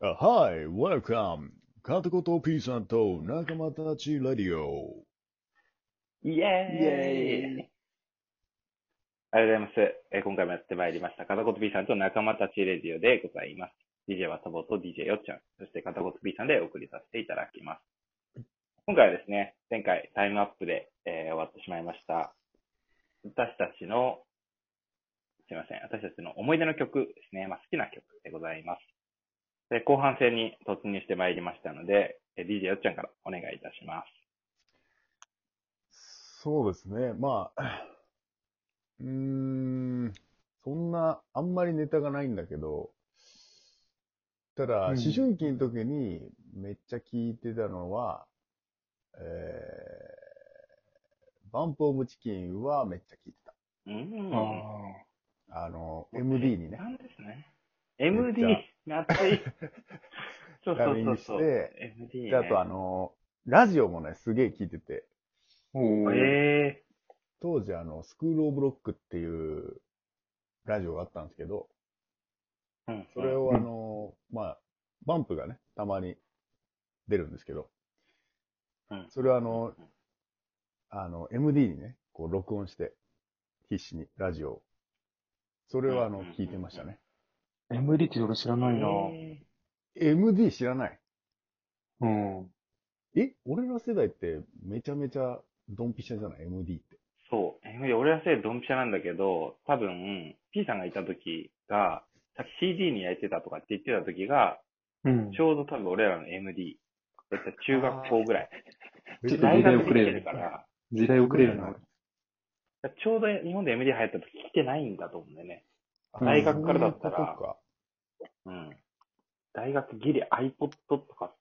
あはい、welcome! カタコト P さんと仲間たちレディオ。イエーイイエーイありがとうございます。えー今回もやってまいりました。片言 B さんと仲間たちレディオでございます。DJ はトボと DJ よっちゃん、そして片言 B さんでお送りさせていただきます。今回はですね、前回タイムアップで、えー終わってしまいました。私たちの、すいません、私たちの思い出の曲ですね。まあ、好きな曲でございます。で、後半戦に突入してまいりましたので、えー DJ よっちゃんからお願いいたします。そうですね、まあ、うーん、そんな、あんまりネタがないんだけど、ただ、うん思春期の時にめっちゃ聞いてたのは、えー、バンプオブチキンはめっちゃ聞いてた。うん。ああの、MD にね。なんですね。MD ち、懐い。そうダビングしそうそうそう。て MD ね。で、あとあの、ラジオもね、すげえ聞いてて、あ。おー。え当時あの、スクールオブロックっていうラジオがあったんですけど、ー。うん。それをあの、まあ、バンプがね、たまに出るんですけど、うん、それはあの、あの、MD にね、こう録音して、必死に、ラジオを。それをあのう聞いてましたね。MD って俺知らないなえ MD 知らない？うん。え？俺ら世代ってめちゃめちゃドンピシャじゃない ?MD って。ーそう。MD、俺はせいドンピシャなんだけど、多分、P さんがいた時が、さっき CD に焼いてたとかって言ってた時が、うん。ちょうど多分俺らの MD。だったら中学校ぐらい。ちょっとるから、時代遅れるな。ちょうど日本で MD 流行った時来てないんだと思うんだよね。あ大学からだったらそうん。大学ギリ iPod とか、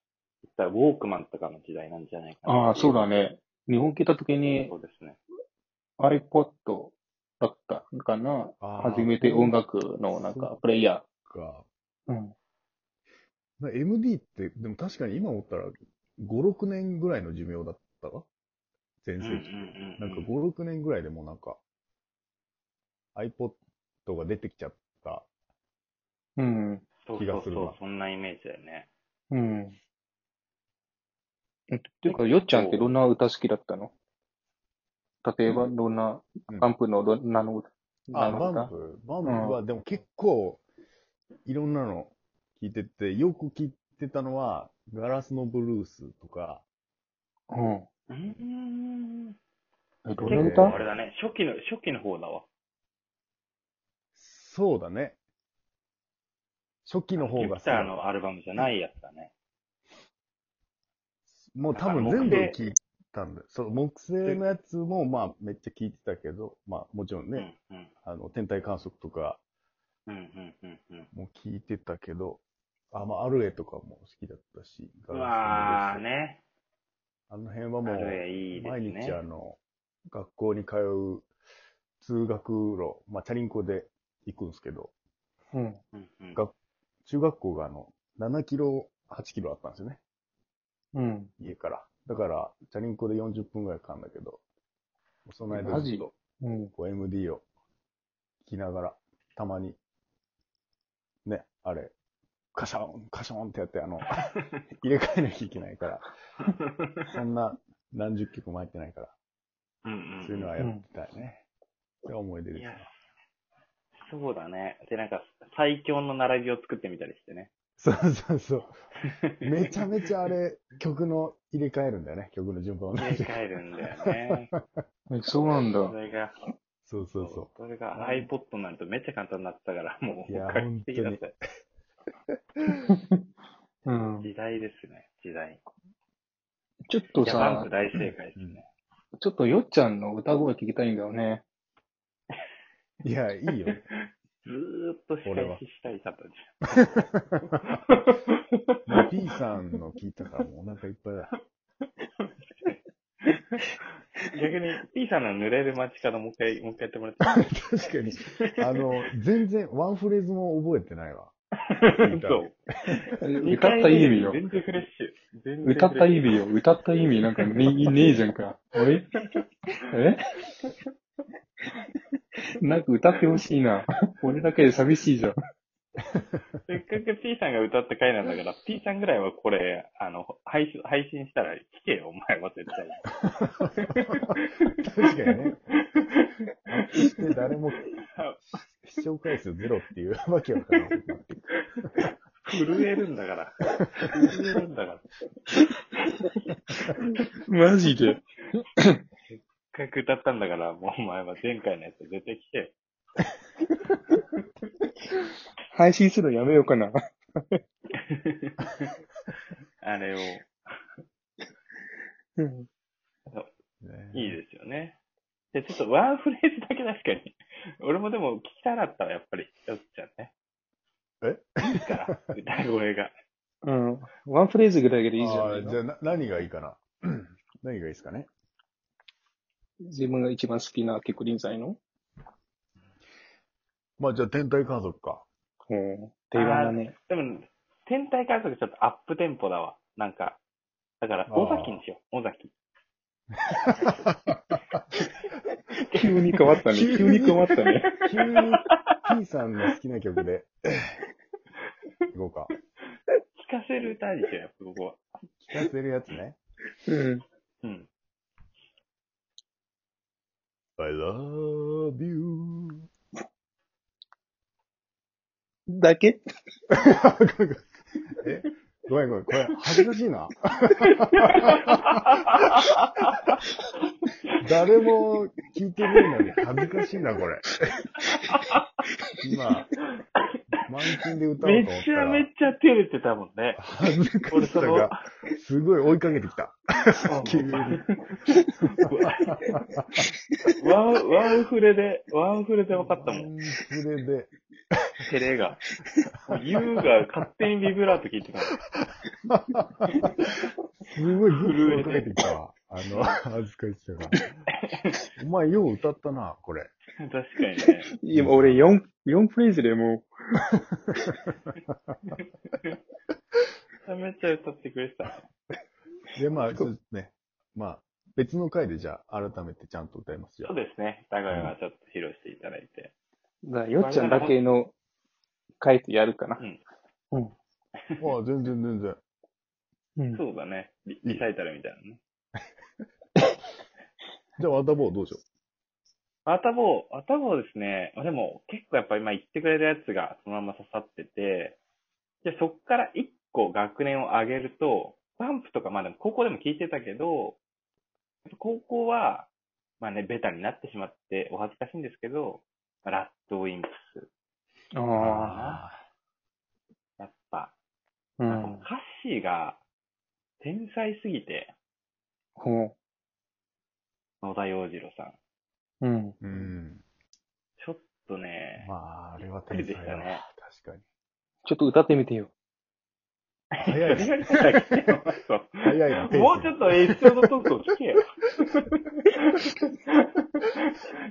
言ったらウォークマンとかの時代なんじゃないかな。ああ、そうだ。ね。日本来た時にそうですね。iPod だったかな。初めて音楽のなんかプレイヤか。ー。うん。な MD って、でも確かに今思ったら、5、6年ぐらいの寿命だったわ全盛期。んなんか5、6年ぐらいでもうなんか、iPod が出てきちゃった。うん。そう気がするわそうそう、そんなイメージだよね。うん。えっていうか、よっちゃんってどんな歌好きだったの？例えば、どんな、うんバンプのどんなの歌？あ、バンプ。バンプは、でも結構、いろんなの聞いてて、よく聞いてたのは、ガラスのブルースとか、うん。うーん。え、ど結れ構あ歌れだね。初期の、初期の方だわ。そうだね。初期の方がギターのアルバムじゃないやつだね。もう多分全部聞いたんだよ。そう、木星のやつも、まあ、めっちゃ聞いてたけど、まあ、もちろんうん、ね、うん。あの、天体観測とかうん、うん、うん、うん。も聞いてたけど、あ、まあ、アルエとかも好きだったし、うわーね。ね。あの辺はもアルエいいですう、ね毎日あの、学校に通う通学路、まあ、チャリンコで行くんですけど、うん。うん、うん。が中学校があの、7キロ、8キロあったんですよね。うん。家から。だから、チャリンコで40分ぐらいかかるんだけど、その間マジ？ずっと、うん。こう MD を聞きながら、たまに、ね、あれ、カシャン、カシャンってやって、あの、入れ替えなきゃいけないから、そんな何十曲も入ってないから、うん、うん。そういうのはやってたよね。それは思い出ですいやね。、そうだね。で、なんか、最強の並びを作ってみたりしてね。そうそうそう。めちゃめちゃあれ、曲の入れ替えるんだよね、曲の順番をね。入れ替えるんだよね。え、そうなんだそ。れが、そうそうそそれが iPod になるとめっちゃ簡単になってたから、もう、いや画期的だったようん。時代ですね、時代。ちょっとさプ、大正解ですね。ちょっとよっちゃんの歌声聞きたいんだよね。う。いや、いいよ。ずーっと仕返ししたい方じもう P さんの聞いたからもうお腹いっぱいだ。ゃん。逆に、P さんの濡れる街角もう一回、もう一回やってもらっていい 確かに。あの、全然ワンフレーズも覚えてないわ。そう。歌った意味よ。全然フレッシュ。歌った意味よ。歌った意味なんかねねえじゃんか。ええ？なんか歌ってほしいな。俺だけで寂しいじゃん。せっかく P さんが歌った回なんだから、P さんぐらいはこれ、あの、配信、配信したら聞けよ、お前は絶対。確かにね。アップして誰も視聴回数ゼロっていう わけわか。震えるんだから。震えるんだから。マジで。せっかく歌ったんだから、もうお前は前回のやつ絶対聞けよ。配信するのやめようかな。あれを、うん。ねいいですよね。で、ちょっとワンフレーズだけ確かに。俺もでも聞きたかったわ、やっぱり。よっちゃんね。え？いいから、歌声が。うん。ワンフレーズぐらいでいいじゃあないのーじゃあな、何がいいかな？何がいいですかね？自分が一番好きな結構臨済の？まあじゃあ、天体観測か。うん。定番だね。でも、天体観測ちょっとアップテンポだわ。なんか。だから、尾崎にしよう。尾崎。急に変わ ったね。急に変わったね。急に P さんの好きな曲で、いこうか。聞かせる歌にしよう、やっぱここは。聞かせるやつね。うん。うん。I love you. だけ？え？ごめんごめん。これ、恥ずかしいな。誰も聞いてないのに恥ずかしいな、これ。今、満勤で歌おうめと思ったら。ちゃめちゃ照れてたもんね。恥ずか俺その、しさが、すごい追いかけてきた。急に。ワン、ワンフレで、ワンフレで分かったもん。それで、照れが。ユウが勝手にビブラート聞いてたすごいグッと追いかけてきたわ。あの、恥ずかしさが。お前よう歌ったな、これ。確かにね。今俺4、4フレーズでもめちゃめちゃ歌ってくれてたね。で、まあ、ちょっとね、まあ、別の回でじゃあ、改めてちゃんと歌いますよそう。ですね。高谷がちょっと披露していただいて。う、だからよっちゃんだけの回とやるかな。ああ、全然全然。うん。そうだね。リリサイタルみたいなね。じゃあ、ワタボーどうしよアタボー、アタボーですね。でも結構やっぱ今言ってくれるやつがそのまま刺さってて、じゃあそっから一個学年を上げると、バンプとかまあでも高校でも聞いてたけど、高校は、まあね、ベタになってしまってお恥ずかしいんですけど、ラッドウィンプス。あう。あ。やっぱ、うなん。歌詞が天才すぎて、ほ野田洋次郎さん。う。うん。うん。ちょっとね、まあ、あれは天才だね確かに。ちょっと歌ってみてよ。早い早いな、もうちょっとエピソードトークを聞けよ。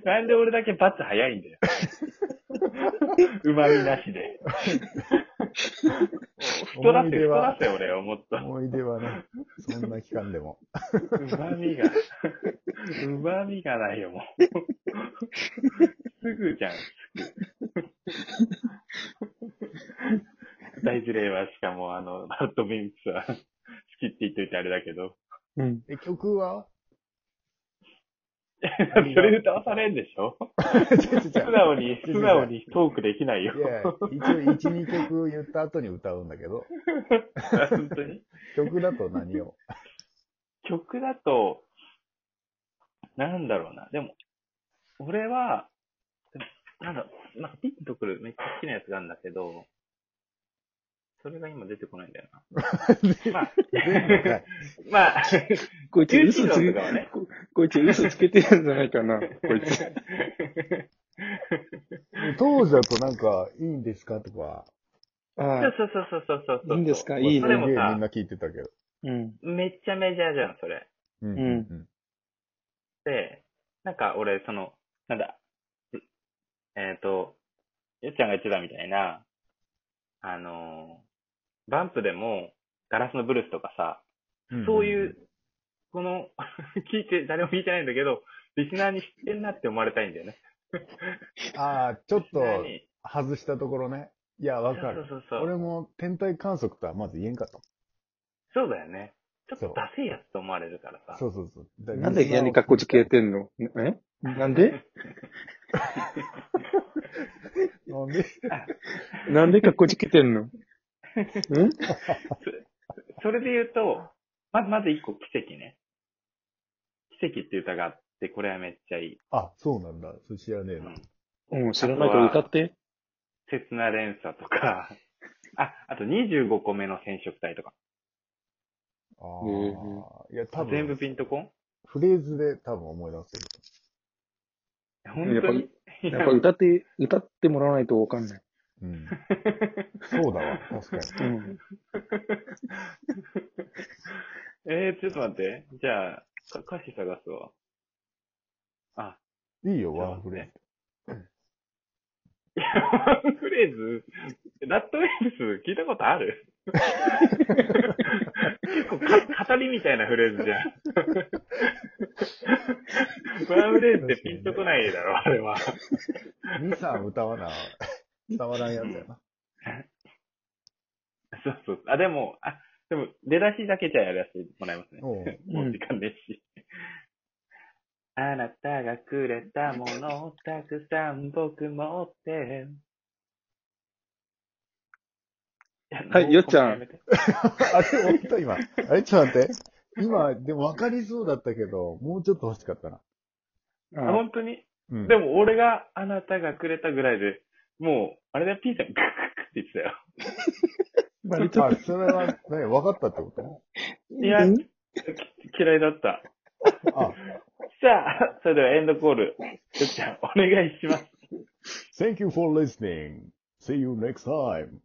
なんで俺だけバツ早いんだよ。旨味なしで。太らせ、太らせ俺をもっと。思い出はね、そんな期間でも。旨味が、旨味がないよ、もう。すぐじゃん、すぐ。大事例はしかもあの、バッドミンクスは 好きって言っといてあれだけど。うん。え、曲は？それ歌わされんでしょ？素直に、素直にトークできないよ。いや、一応1、2曲言った後に歌うんだけど、本当に？曲だと何を？曲だと、なんだろうな。でも、俺は、なんだろう、なんかピッとくるめっちゃ好きなやつがあるんだけど、それが今出てこないんだよな。まあまあ、こいつ嘘つけね。ここいつ嘘つけてるんじゃないかな、こいつ。当時だとなんか、いいんですかとか、ああ、そうそうそうそうそうそう。いいんですか？いいねそれもさすげえみんな聞いてたけど。うん。めっちゃメジャーじゃん、それ。うんうんで、なんか俺、その、なんだ、えっ、と、よっちゃんが言ってたみたいな、あのーバンプでも、ガラスのブルースとかさ、うんそういう、この、聞いて、誰も聞いてないんだけど、リスナーに知ってんなって思われたいんだよね。ああ、ちょっと外したところね。いや、わかそうる。そうそう。俺も天体観測とはまず言えんかったそうだよね。ちょっそうとダセいやつと思われるからさ。そうそうそう。だなんで部屋に格好つけてんの？え？なんで？なんで？なんで格好つけてんの？ん？それで言うと、まず、まず一個奇跡ね。奇跡って歌があって、これはめっちゃいい。あ、そうなんだ。それ知らねえな。うん、知らないから歌って。切な連鎖とか、あ、あと25個目の染色体とか。ああ。いや、多分、全部ピンとこん？フレーズで多分思い出せる。本当にやっぱ歌って、歌ってもらわないとわかんない。うん。そうだわ。確かに。うん。えー、ちょっと待って。じゃあ、か歌詞探すわ。あ、いいよ、ワンフレーズ。いや、ワンフレーズ、ラッドウェルス聞いたことある？結構か語りみたいなフレーズじゃん。ワンフレーズってピンとこないだろ、あれは。2、3歌わな、伝わらんやつやな。そうそう。あ、でも、あ、でも、出だしだけじゃやらせてもらいますね。おう もう時間ですし。あなたがくれたものをたくさん僕持って。はいよっちゃんあれ、本当今。あれ、ちょっと待って。今、でも分かりそうだったけど、もうちょっと欲しかったな。あ本当に？うん。でも俺があなたがくれたぐらいで、もう、あれだよ、P さん、グッグッグッって言ってたよ。バレちゃっあ、それは、何、分かったってこと？いや、嫌いだった。あ、さあ、それではエンドコール、よっちゃん、お願いします。Thank you for listening. See you next time.